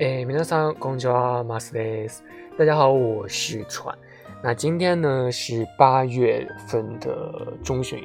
哎，皆さんこんにちは、マスです。大家好，我是川。那今天呢是八月份的中旬，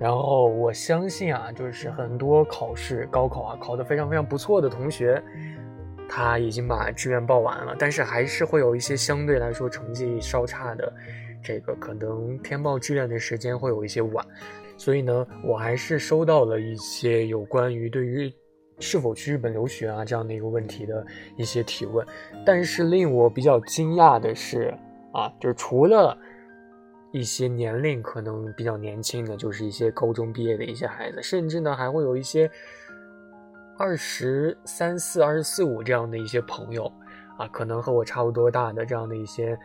然后我相信啊，就是很多考试、高考啊考得非常非常不错的同学，他已经把志愿报完了，但是还是会有一些相对来说成绩稍差的，这个可能填报志愿的时间会有一些晚，所以呢，我还是收到了一些有关于对于。 是否去日本留学啊？这样的一个问题的一些提问，但是令我比较惊讶的是，啊，就是除了一些年龄可能比较年轻的，就是一些高中毕业的一些孩子，甚至呢还会有一些二十三四、二十四五这样的一些朋友，啊，可能和我差不多大的这样的一些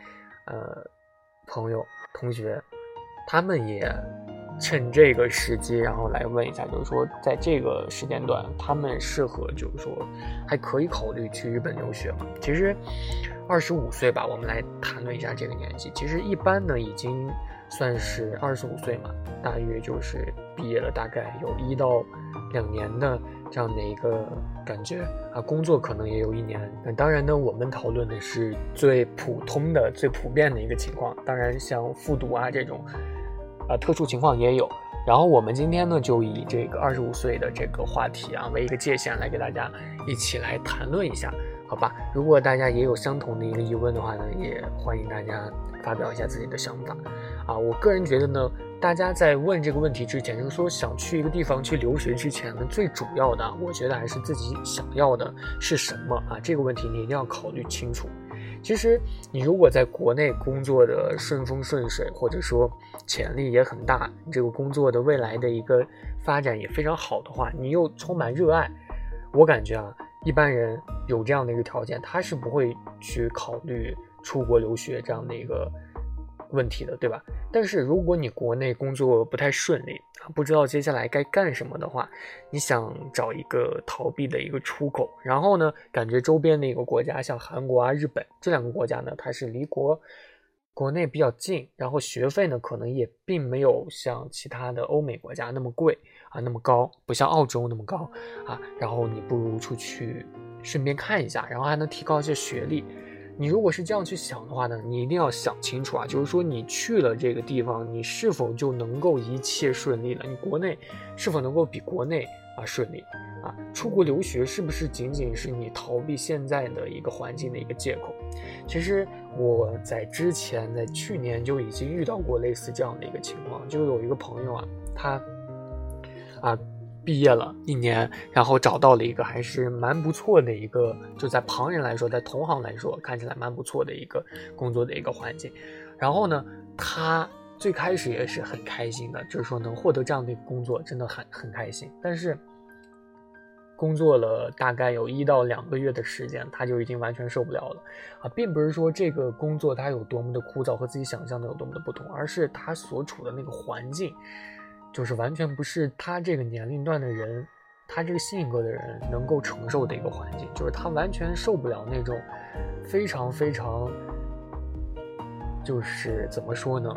呃朋友同学，他们也。趁这个时机，然后来问一下，就是说，在这个时间段，他们适合，就是说，还可以考虑去日本留学吗？其实，二十五岁吧，我们来谈论一下这个年纪。其实一般呢，已经算是二十五岁嘛，大约就是毕业了，大概有一到两年的这样的一个感觉啊。工作可能也有一年。那当然呢，我们讨论的是最普通的、最普遍的一个情况。当然，像复读啊这种。啊，特殊情况也有。然后我们今天呢，就以这个二十五岁的这个话题啊为一个界限，来给大家一起来谈论一下，好吧？如果大家也有相同的一个疑问的话呢，也欢迎大家发表一下自己的想法。啊，我个人觉得呢，大家在问这个问题之前，就是说想去一个地方去留学之前呢，最主要的，我觉得还是自己想要的是什么啊？这个问题你一定要考虑清楚。其实，你如果在国内工作的顺风顺水，或者说潜力也很大，这个工作的未来的一个发展也非常好的话，你又充满热爱，我感觉啊，一般人有这样的一个条件，他是不会去考虑出国留学这样的一个。问题的，对吧？但是如果你国内工作不太顺利啊，不知道接下来该干什么的话，你想找一个逃避的一个出口，然后呢，感觉周边的一个国家，像韩国啊、日本这两个国家呢，它是离国国内比较近，然后学费呢，可能也并没有像其他的欧美国家那么贵啊，那么高，不像澳洲那么高啊，然后你不如出去顺便看一下，然后还能提高一些学历。你如果是这样去想的话呢，你一定要想清楚啊，就是说你去了这个地方，你是否就能够一切顺利了？你国内是否能够比国内啊顺利啊？出国留学是不是仅仅是你逃避现在的一个环境的一个借口？其实我在之前在去年就已经遇到过类似这样的一个情况，就有一个朋友啊，他啊。毕业了一年，然后找到了一个还是蛮不错的一个，就在旁人来说，在同行来说，看起来蛮不错的一个工作的一个环境。然后呢，他最开始也是很开心的，就是说能获得这样的一个工作，真的很很开心。但是工作了大概有一到两个月的时间，他就已经完全受不了了啊，并不是说这个工作它有多么的枯燥和自己想象的有多么的不同，而是他所处的那个环境。就是完全不是他这个年龄段的人，他这个性格的人能够承受的一个环境，就是他完全受不了那种非常非常，就是怎么说呢，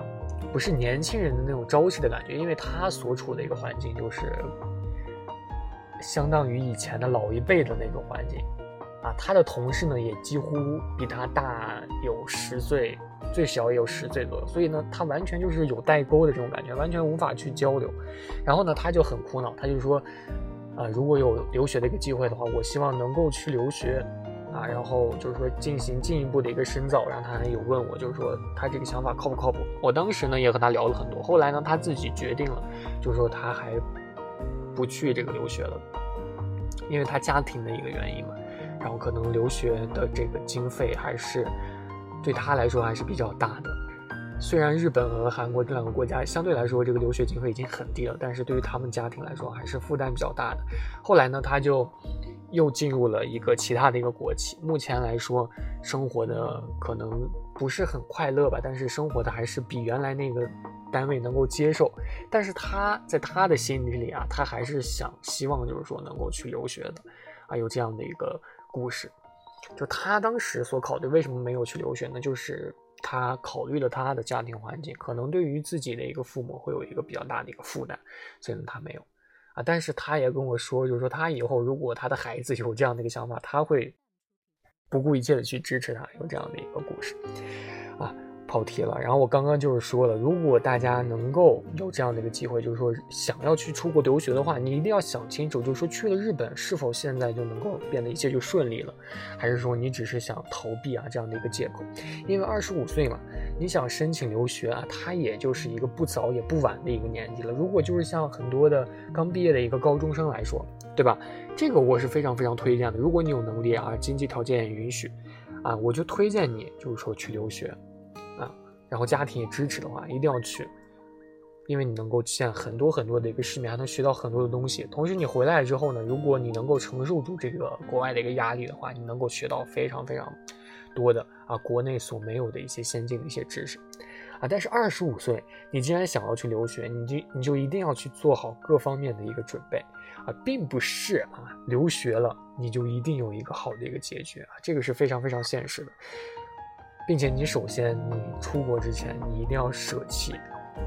不是年轻人的那种朝气的感觉，因为他所处的一个环境就是相当于以前的老一辈的那种环境。啊，他的同事呢也几乎比他大有十岁，最小也有十岁左右，所以呢，他完全就是有代沟的这种感觉，完全无法去交流。然后呢，他就很苦恼，他就说，啊，如果有留学的一个机会的话，我希望能够去留学，啊，然后就是说进行进一步的一个深造。然后他还有问我，就是说他这个想法靠不靠谱？我当时呢也和他聊了很多，后来呢他自己决定了，就是说他还不去这个留学了，因为他家庭的一个原因嘛。然后可能留学的这个经费还是对他来说还是比较大的。虽然日本和韩国这两个国家相对来说这个留学经费已经很低了，但是对于他们家庭来说还是负担比较大的。后来呢，他就又进入了一个其他的一个国企，目前来说生活的可能不是很快乐吧，但是生活的还是比原来那个单位能够接受。但是他在他的心里里啊，他还是想希望就是说能够去留学的啊，有这样的一个。故事，就他当时所考虑为什么没有去留学呢？就是他考虑了他的家庭环境，可能对于自己的一个父母会有一个比较大的一个负担，所以呢他没有啊。但是他也跟我说，就是说他以后如果他的孩子有这样的一个想法，他会不顾一切的去支持他，有这样的一个故事，啊。跑题了，然后我刚刚就是说了，如果大家能够有这样的一个机会，就是说想要去出国留学的话，你一定要想清楚，就是说去了日本是否现在就能够变得一切就顺利了，还是说你只是想逃避啊这样的一个借口？因为二十五岁嘛，你想申请留学啊，它也就是一个不早也不晚的一个年纪了。如果就是像很多的刚毕业的一个高中生来说，对吧？这个我是非常非常推荐的。如果你有能力啊，经济条件也允许，啊，我就推荐你就是说去留学。然后家庭也支持的话，一定要去，因为你能够见很多很多的一个世面，还能学到很多的东西。同时你回来之后呢，如果你能够承受住这个国外的一个压力的话，你能够学到非常非常多的啊国内所没有的一些先进的一些知识啊。但是二十五岁，你既然想要去留学，你就你就一定要去做好各方面的一个准备啊，并不是啊留学了你就一定有一个好的一个结局啊，这个是非常非常现实的。并且你首先，你出国之前，你一定要舍弃，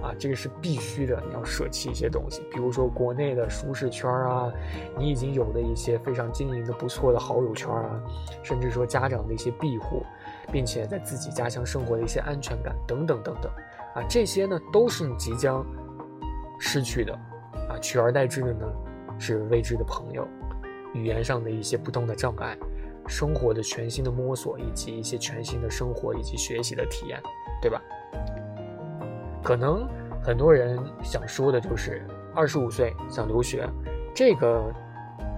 啊，这个是必须的，你要舍弃一些东西，比如说国内的舒适圈啊，你已经有的一些非常经营的不错的好友圈啊，甚至说家长的一些庇护，并且在自己家乡生活的一些安全感等等等等，啊，这些呢都是你即将失去的，啊，取而代之的呢是未知的朋友，语言上的一些不同的障碍。生活的全新的摸索，以及一些全新的生活以及学习的体验，对吧？可能很多人想说的就是，二十五岁想留学，这个。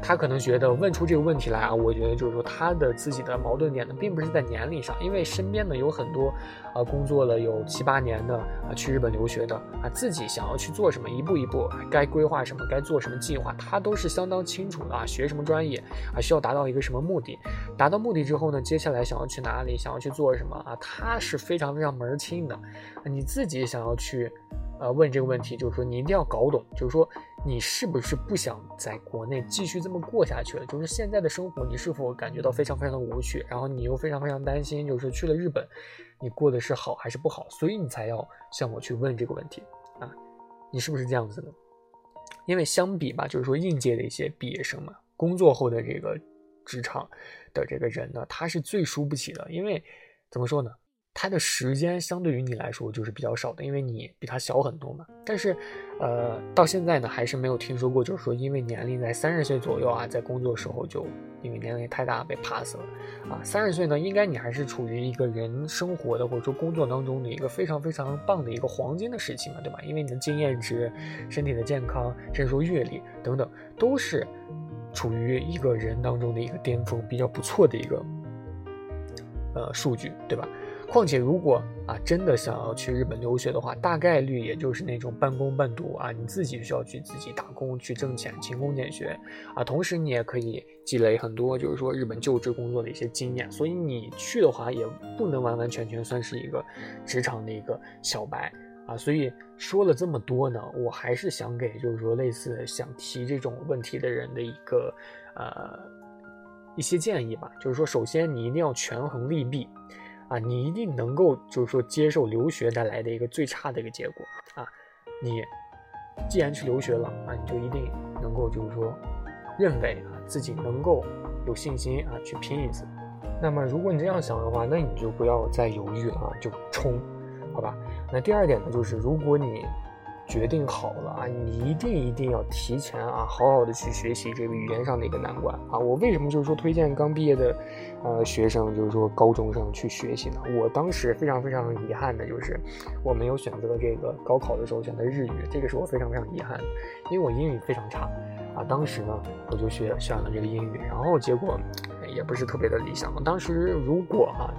他可能觉得问出这个问题来啊，我觉得就是说他的自己的矛盾点呢，并不是在年龄上，因为身边呢有很多，啊工作了有七八年的啊去日本留学的啊，自己想要去做什么，一步一步该规划什么，该做什么计划，他都是相当清楚的啊。学什么专业啊，需要达到一个什么目的，达到目的之后呢，接下来想要去哪里，想要去做什么啊，他是非常非常门儿清的。你自己想要去。呃，问这个问题就是说，你一定要搞懂，就是说，你是不是不想在国内继续这么过下去了？就是现在的生活，你是否感觉到非常非常的无趣？然后你又非常非常担心，就是去了日本，你过的是好还是不好？所以你才要向我去问这个问题啊，你是不是这样子的？因为相比吧，就是说应届的一些毕业生嘛，工作后的这个职场的这个人呢，他是最输不起的，因为怎么说呢？他的时间相对于你来说就是比较少的，因为你比他小很多嘛。但是，呃，到现在呢，还是没有听说过，就是说因为年龄在三十岁左右啊，在工作时候就因为年龄太大被 pass 了啊。三十岁呢，应该你还是处于一个人生活的或者说工作当中的一个非常非常棒的一个黄金的时期嘛，对吧？因为你的经验值、身体的健康，甚至说阅历等等，都是处于一个人当中的一个巅峰，比较不错的一个呃数据，对吧？况且，如果啊真的想要去日本留学的话，大概率也就是那种半工半读啊，你自己需要去自己打工去挣钱，勤工俭学啊，同时你也可以积累很多就是说日本就职工作的一些经验，所以你去的话也不能完完全全算是一个职场的一个小白啊。所以说了这么多呢，我还是想给就是说类似想提这种问题的人的一个呃一些建议吧，就是说首先你一定要权衡利弊。啊，你一定能够就是说接受留学带来的一个最差的一个结果啊！你既然去留学了啊，你就一定能够就是说认为啊自己能够有信心啊去拼一次。那么如果你这样想的话，那你就不要再犹豫了啊，就冲，好吧？那第二点呢，就是如果你。决定好了啊，你一定一定要提前啊，好好的去学习这个语言上的一个难关啊。我为什么就是说推荐刚毕业的，呃，学生就是说高中生去学习呢？我当时非常非常遗憾的就是我没有选择这个高考的时候选择日语，这个是我非常非常遗憾的，因为我英语非常差啊。当时呢，我就学选了这个英语，然后结果也不是特别的理想。当时如果啊。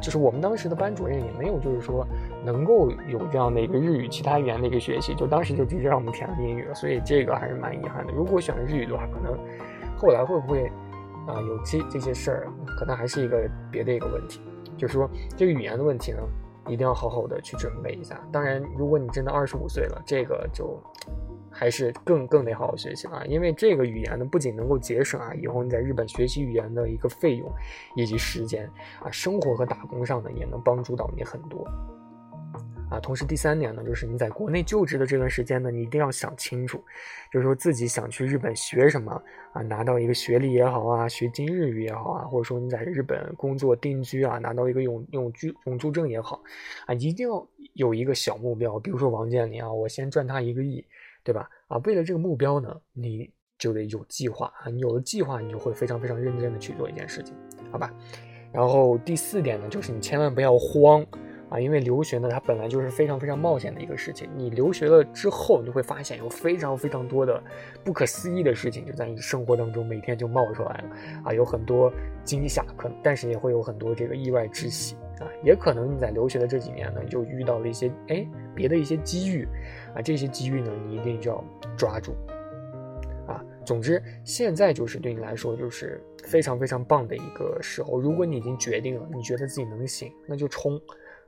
就是我们当时的班主任也没有，就是说能够有这样的一个日语其他语言的一个学习，就当时就直接让我们填了英语了，所以这个还是蛮遗憾的。如果选了日语的话，可能后来会不会啊有这这些事儿，可能还是一个别的一个问题。就是说这个语言的问题呢，一定要好好的去准备一下。当然，如果你真的二十五岁了，这个就。还是更更得好好学习了，因为这个语言呢，不仅能够节省啊以后你在日本学习语言的一个费用以及时间啊，生活和打工上呢也能帮助到你很多啊，同时第三点呢，就是你在国内就职的这段时间呢，你一定要想清楚，就是说自己想去日本学什么啊，拿到一个学历也好啊，学今日语也好啊，或者说你在日本工作定居啊，拿到一个永永居永住证也好啊，一定要有一个小目标，比如说王健林啊，我先赚他一个亿，对吧？啊，为了这个目标呢，你就得有计划啊，你有了计划，你就会非常非常认真的去做一件事情，好吧？然后第四点呢，就是你千万不要慌。啊，因为留学呢，它本来就是非常非常冒险的一个事情。你留学了之后，你就会发现有非常非常多的不可思议的事情就在你生活当中每天就冒出来了。啊，有很多惊吓，可但是也会有很多这个意外之喜啊。也可能你在留学的这几年呢，就遇到了一些哎别的一些机遇啊，这些机遇呢，你一定就要抓住啊。总之，现在就是对你来说就是非常非常棒的一个时候。如果你已经决定了，你觉得自己能行，那就冲。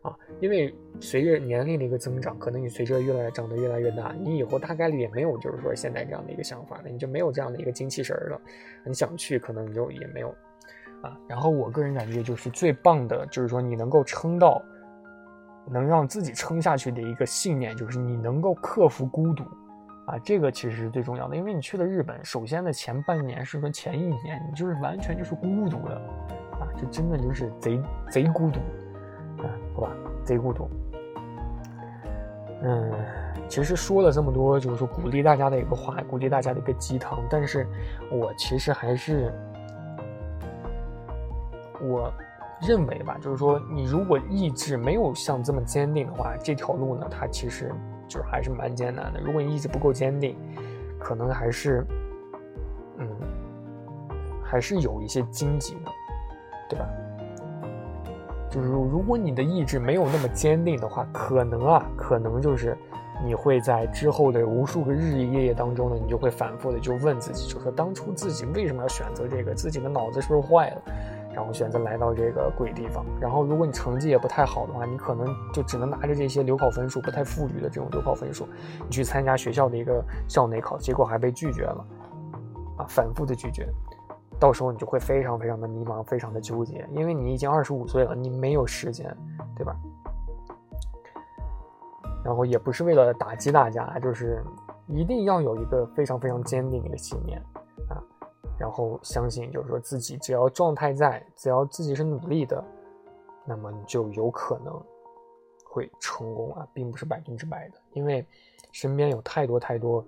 啊，因为随着年龄的一个增长，可能你随着越来长得越来越大，你以后大概率也没有就是说现在这样的一个想法了，你就没有这样的一个精气神了。你想去，可能你就也没有啊。然后我个人感觉就是最棒的，就是说你能够撑到，能让自己撑下去的一个信念，就是你能够克服孤独啊。这个其实是最重要的，因为你去了日本，首先的前半年是说前一年，你就是完全就是孤独的啊，这真的就是贼贼孤独。啊，好吧，贼孤独。嗯，其实说了这么多，就是说鼓励大家的一个话，鼓励大家的一个鸡汤。但是我其实还是，我认为吧，就是说你如果意志没有像这么坚定的话，这条路呢，它其实就是还是蛮艰难的。如果你意志不够坚定，可能还是，嗯，还是有一些荆棘的，对吧？就是如果你的意志没有那么坚定的话，可能啊，可能就是你会在之后的无数个日日夜夜当中呢，你就会反复的就问自己，就说当初自己为什么要选择这个？自己的脑子是不是坏了？然后选择来到这个鬼地方。然后如果你成绩也不太好的话，你可能就只能拿着这些留考分数不太富裕的这种留考分数，你去参加学校的一个校内考，结果还被拒绝了，啊，反复的拒绝。到时候你就会非常非常的迷茫，非常的纠结，因为你已经二十五岁了，你没有时间，对吧？然后也不是为了打击大家，就是一定要有一个非常非常坚定的一个信念，然后相信，就是说自己只要状态在，只要自己是努力的，那么你就有可能会成功啊，并不是百分之百的，因为身边有太多太多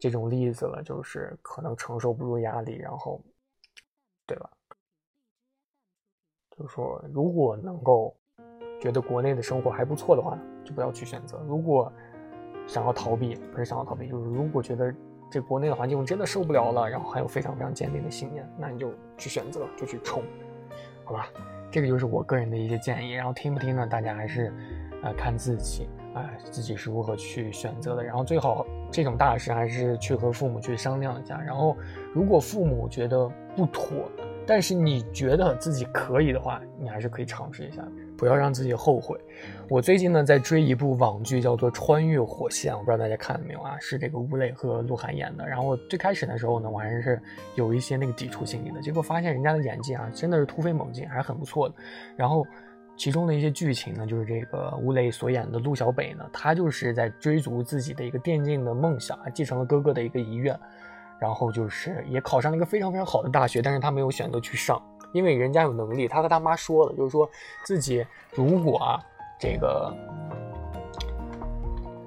这种例子了，就是可能承受不住压力，然后。对吧？就是说，如果能够觉得国内的生活还不错的话，就不要去选择；如果想要逃避，不是想要逃避，就是如果觉得这国内的环境我真的受不了了，然后还有非常非常坚定的信念，那你就去选择，就去冲，好吧？这个就是我个人的一些建议。然后听不听呢？大家还是呃看自己，啊，自己是如何去选择的。然后最好这种大事还是去和父母去商量一下。然后如果父母觉得，不妥，但是你觉得自己可以的话，你还是可以尝试一下，不要让自己后悔。我最近呢在追一部网剧，叫做《穿越火线》，我不知道大家看了没有啊？是这个吴磊和鹿晗演的。然后最开始的时候呢，我还是有一些那个抵触心理的，结果发现人家的演技啊，真的是突飞猛进，还是很不错的。然后其中的一些剧情呢，就是这个吴磊所演的陆小北呢，他就是在追逐自己的一个电竞的梦想，继承了哥哥的一个遗愿。然后就是也考上了一个非常非常好的大学，但是他没有选择去上，因为人家有能力。他和他妈说了，就是说自己如果啊这个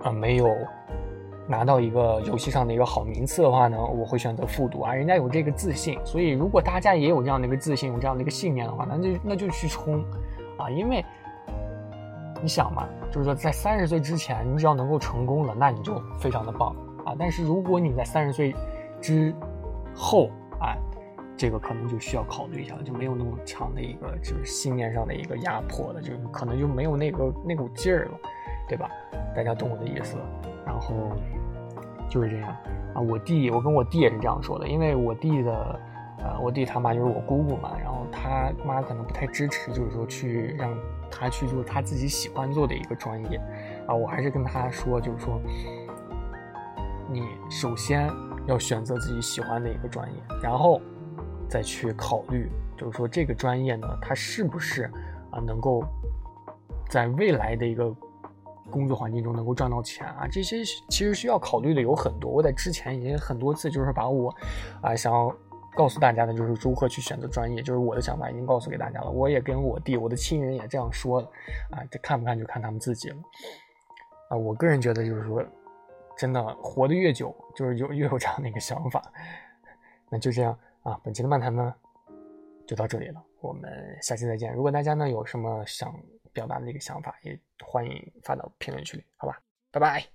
啊没有拿到一个游戏上的一个好名次的话呢，我会选择复读啊。人家有这个自信，所以如果大家也有这样的一个自信，有这样的一个信念的话，那就那就去冲啊！因为你想嘛，就是说在三十岁之前，你只要能够成功了，那你就非常的棒啊。但是如果你在三十岁，之后啊，这个可能就需要考虑一下了，就没有那么强的一个就是信念上的一个压迫了，就可能就没有那个那股劲儿了，对吧？大家懂我的意思。然后就是这样啊，我弟，我跟我弟也是这样说的，因为我弟的呃，我弟他妈就是我姑姑嘛，然后他妈可能不太支持，就是说去让他去做他自己喜欢做的一个专业啊，我还是跟他说，就是说你首先。要选择自己喜欢的一个专业，然后再去考虑，就是说这个专业呢，它是不是啊能够在未来的一个工作环境中能够赚到钱啊，这些其实需要考虑的有很多。我在之前已经很多次就是把我啊想要告诉大家的就是如何去选择专业，就是我的想法已经告诉给大家了。我也跟我弟、我的亲人也这样说了啊，这看不看就看他们自己了啊。我个人觉得就是说，真的活得越久，就是有越有这样的一个想法。那就这样啊，本期的漫谈呢就到这里了，我们下期再见。如果大家呢有什么想表达的一个想法，也欢迎发到评论区里，好吧，拜拜。